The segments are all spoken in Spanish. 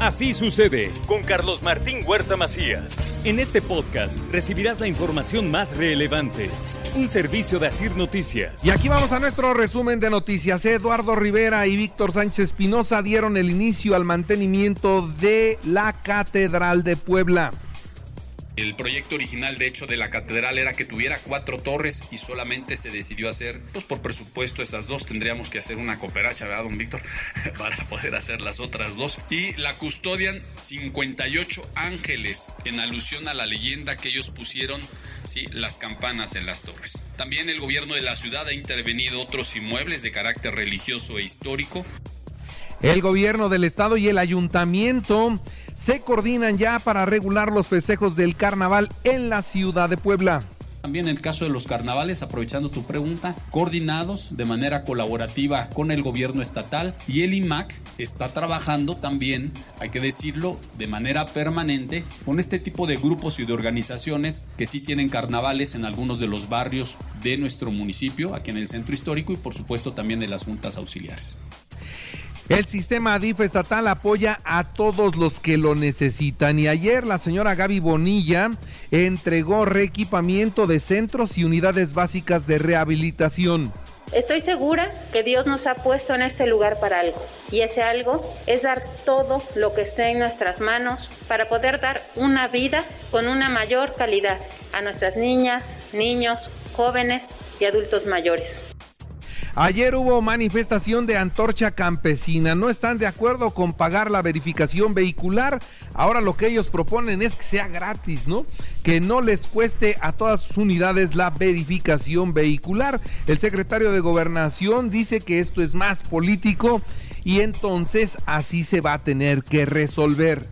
Así sucede con Carlos Martín Huerta Macías. En este podcast recibirás la información más relevante. Un servicio de Asir Noticias. Y aquí vamos a nuestro resumen de noticias. Eduardo Rivera y Víctor Sánchez Espinosa dieron el inicio al mantenimiento de la Catedral de Puebla. El proyecto original, de hecho, de la catedral era que tuviera cuatro torres y solamente se decidió hacer, pues por presupuesto, esas dos. Tendríamos que hacer una cooperacha, ¿verdad, don Víctor? Para poder hacer las otras dos. Y la custodian 58 ángeles, en alusión a la leyenda que ellos pusieron, sí, las campanas en las torres. También el gobierno de la ciudad ha intervenido otros inmuebles de carácter religioso e histórico. El gobierno del estado y el ayuntamiento se coordinan ya para regular los festejos del carnaval en la ciudad de Puebla. También en el caso de los carnavales, aprovechando tu pregunta, coordinados de manera colaborativa con el gobierno estatal y el IMAC está trabajando también, hay que decirlo, de manera permanente con este tipo de grupos y de organizaciones que sí tienen carnavales en algunos de los barrios de nuestro municipio, aquí en el centro histórico y por supuesto también de las juntas auxiliares. El sistema DIF estatal apoya a todos los que lo necesitan y ayer la señora Gaby Bonilla entregó reequipamiento de centros y unidades básicas de rehabilitación. Estoy segura que Dios nos ha puesto en este lugar para algo y ese algo es dar todo lo que esté en nuestras manos para poder dar una vida con una mayor calidad a nuestras niñas, niños, jóvenes y adultos mayores. Ayer hubo manifestación de antorcha campesina. No están de acuerdo con pagar la verificación vehicular. Ahora lo que ellos proponen es que sea gratis, ¿no? Que no les cueste a todas sus unidades la verificación vehicular. El secretario de Gobernación dice que esto es más político y entonces así se va a tener que resolver.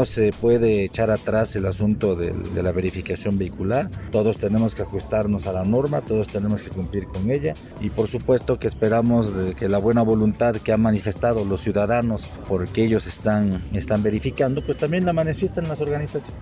No se puede echar atrás el asunto de, la verificación vehicular. Todos tenemos que ajustarnos a la norma, todos tenemos que cumplir con ella y por supuesto que esperamos que la buena voluntad que han manifestado los ciudadanos porque ellos están, están verificando, pues también la manifiestan las organizaciones.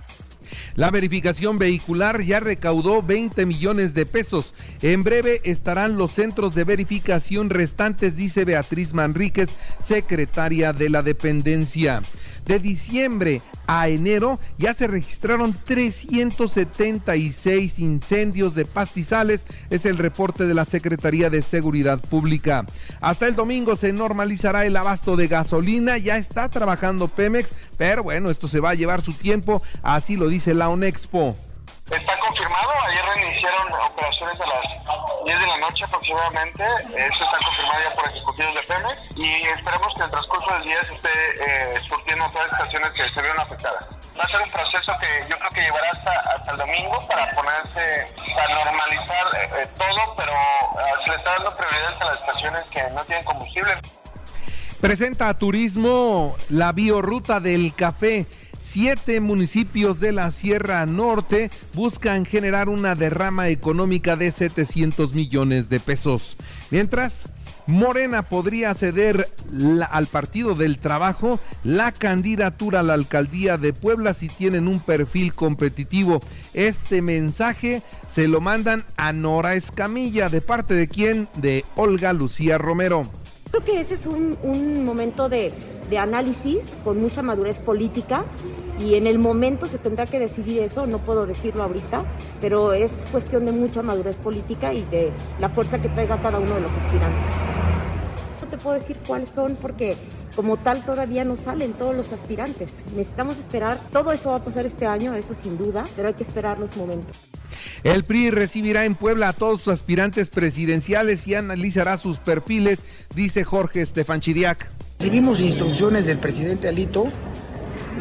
La verificación vehicular ya recaudó 20 millones de pesos. En breve estarán los centros de verificación restantes, dice Beatriz Manríquez, secretaria de la dependencia. De diciembre a enero ya se registraron 376 incendios de pastizales, es el reporte de la Secretaría de Seguridad Pública. Hasta el domingo se normalizará el abasto de gasolina, ya está trabajando Pemex, pero bueno, esto se va a llevar su tiempo, así lo dice la ONEXPO. Está confirmado, ayer reiniciaron operaciones a las 10 de la noche aproximadamente, eso está confirmado ya por ejecutivos de Pemex y esperemos que en el transcurso del día se esté eh, surtiendo todas las estaciones que se vieron afectadas. Va a ser un proceso que yo creo que llevará hasta, hasta el domingo para ponerse, para normalizar eh, todo, pero uh, se le está dando prioridad a las estaciones que no tienen combustible. Presenta a turismo la biorruta del café. Siete municipios de la Sierra Norte buscan generar una derrama económica de 700 millones de pesos. Mientras, Morena podría ceder al Partido del Trabajo la candidatura a la alcaldía de Puebla si tienen un perfil competitivo. Este mensaje se lo mandan a Nora Escamilla. ¿De parte de quién? De Olga Lucía Romero. Creo que ese es un momento de, de, análisis con mucha madurez política y en el momento se tendrá que decidir eso, no puedo decirlo ahorita, pero es cuestión de mucha madurez política y de la fuerza que traiga cada uno de los aspirantes. No te puedo decir cuáles son porque como tal todavía no salen todos los aspirantes. Necesitamos esperar, todo eso va a pasar este año, eso sin duda, pero hay que esperar los momentos. El PRI recibirá en Puebla a todos sus aspirantes presidenciales y analizará sus perfiles, dice Jorge Estefan Chidiac. Recibimos instrucciones del presidente Alito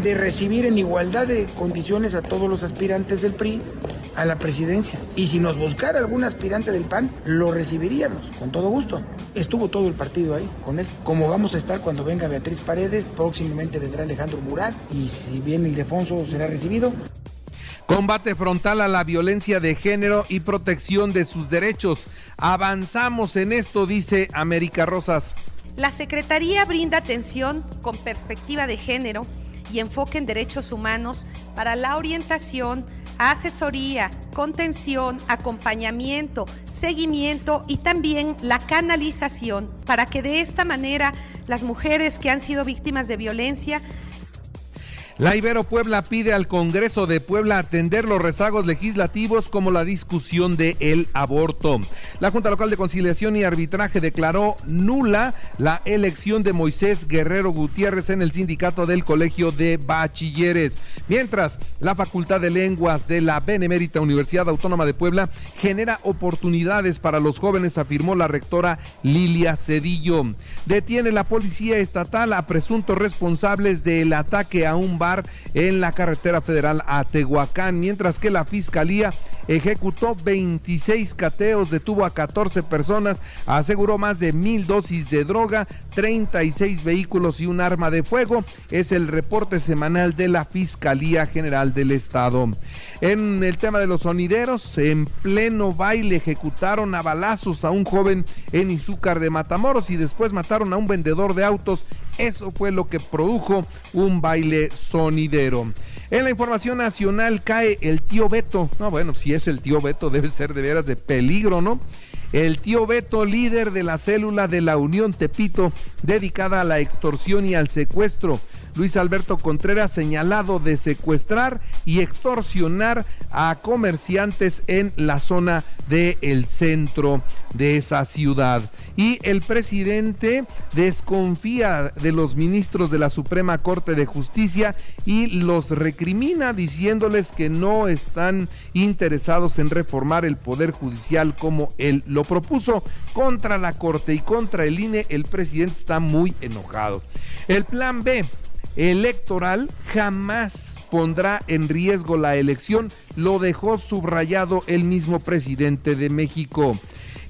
de recibir en igualdad de condiciones a todos los aspirantes del PRI a la presidencia. Y si nos buscara algún aspirante del PAN, lo recibiríamos, con todo gusto. Estuvo todo el partido ahí con él. Como vamos a estar cuando venga Beatriz Paredes, próximamente vendrá Alejandro Murat y si viene Ildefonso será recibido. Combate frontal a la violencia de género y protección de sus derechos. Avanzamos en esto, dice América Rosas. La Secretaría brinda atención con perspectiva de género y enfoque en derechos humanos para la orientación, asesoría, contención, acompañamiento, seguimiento y también la canalización para que de esta manera las mujeres que han sido víctimas de violencia la Ibero Puebla pide al Congreso de Puebla atender los rezagos legislativos como la discusión de el aborto. La Junta Local de Conciliación y Arbitraje declaró nula la elección de Moisés Guerrero Gutiérrez en el sindicato del Colegio de Bachilleres. Mientras, la Facultad de Lenguas de la Benemérita Universidad Autónoma de Puebla genera oportunidades para los jóvenes, afirmó la rectora Lilia Cedillo. Detiene la Policía Estatal a presuntos responsables del ataque a un bar en la carretera federal a Tehuacán, mientras que la Fiscalía ejecutó 26 cateos, detuvo a 14 personas, aseguró más de mil dosis de droga, 36 vehículos y un arma de fuego. Es el reporte semanal de la Fiscalía General del Estado. En el tema de los sonideros, en pleno baile ejecutaron a balazos a un joven en Izúcar de Matamoros y después mataron a un vendedor de autos. Eso fue lo que produjo un baile sonidero. En la información nacional cae el tío Beto. No, bueno, si es el tío Beto, debe ser de veras de peligro, ¿no? El tío Beto, líder de la célula de la Unión Tepito, dedicada a la extorsión y al secuestro. Luis Alberto Contreras señalado de secuestrar y extorsionar a comerciantes en la zona del centro de esa ciudad. Y el presidente desconfía de los ministros de la Suprema Corte de Justicia y los recrimina diciéndoles que no están interesados en reformar el Poder Judicial como él lo propuso. Contra la Corte y contra el INE, el presidente está muy enojado. El plan B electoral jamás pondrá en riesgo la elección, lo dejó subrayado el mismo presidente de México.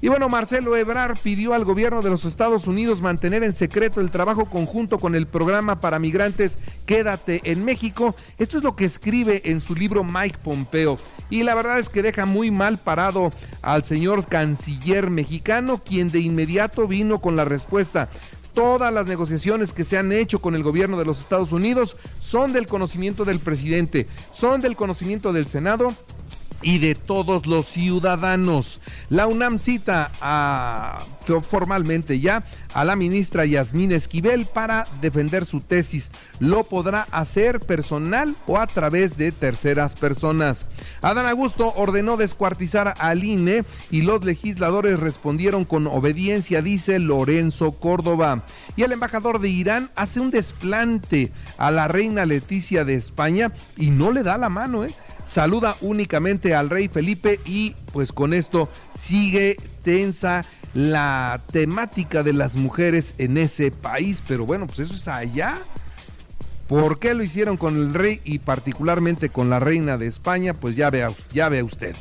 Y bueno, Marcelo Ebrar pidió al gobierno de los Estados Unidos mantener en secreto el trabajo conjunto con el programa para migrantes Quédate en México. Esto es lo que escribe en su libro Mike Pompeo. Y la verdad es que deja muy mal parado al señor canciller mexicano, quien de inmediato vino con la respuesta todas las negociaciones que se han hecho con el gobierno de los Estados Unidos son del conocimiento del presidente, son del conocimiento del Senado y de todos los ciudadanos. La UNAM cita a, formalmente ya a la ministra Yasmín Esquivel para defender su tesis. Lo podrá hacer personal o a través de terceras personas. Adán Augusto ordenó descuartizar al INE y los legisladores respondieron con obediencia, dice Lorenzo Córdoba. Y el embajador de Irán hace un desplante a la reina Leticia de España y no le da la mano, ¿eh? Saluda únicamente al rey Felipe y pues con esto sigue tensa la temática de las mujeres en ese país, pero bueno, pues eso es allá. ¿Por qué lo hicieron con el rey y particularmente con la reina de España? Pues ya vea, ya vea usted.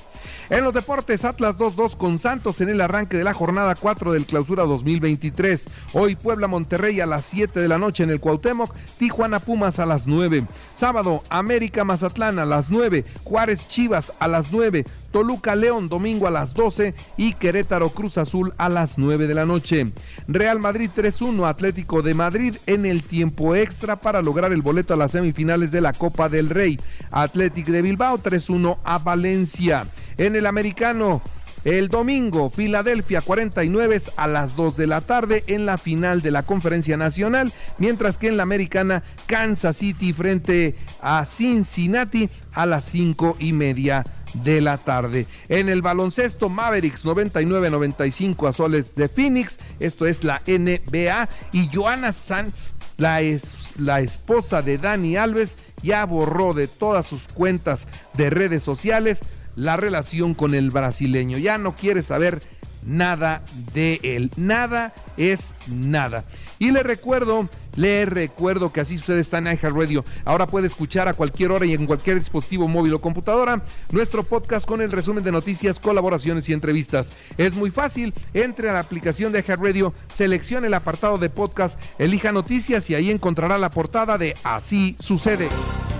En los deportes, Atlas 2-2 con Santos en el arranque de la jornada 4 del clausura 2023. Hoy Puebla Monterrey a las 7 de la noche en el Cuauhtémoc, Tijuana Pumas a las 9. Sábado, América Mazatlán a las 9, Juárez Chivas a las 9, Toluca León domingo a las 12 y Querétaro Cruz Azul a las 9 de la noche. Real Madrid 3-1 Atlético de Madrid en el tiempo extra para lograr el boleto a las semifinales de la Copa del Rey. Atlético de Bilbao 3-1 a Valencia. En el americano, el domingo, Filadelfia 49 a las 2 de la tarde en la final de la Conferencia Nacional, mientras que en la americana, Kansas City frente a Cincinnati a las 5 y media de la tarde. En el baloncesto, Mavericks 99-95 a soles de Phoenix, esto es la NBA, y Joanna Sanz, la, es, la esposa de Dani Alves, ya borró de todas sus cuentas de redes sociales la relación con el brasileño. Ya no quiere saber nada de él. Nada es nada. Y le recuerdo, le recuerdo que así sucede está en iHeartRadio. Ahora puede escuchar a cualquier hora y en cualquier dispositivo móvil o computadora nuestro podcast con el resumen de noticias, colaboraciones y entrevistas. Es muy fácil, entre a la aplicación de iHeartRadio, seleccione el apartado de podcast, elija noticias y ahí encontrará la portada de Así sucede.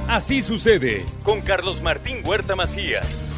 Así sucede con Carlos Martín Huerta Macías.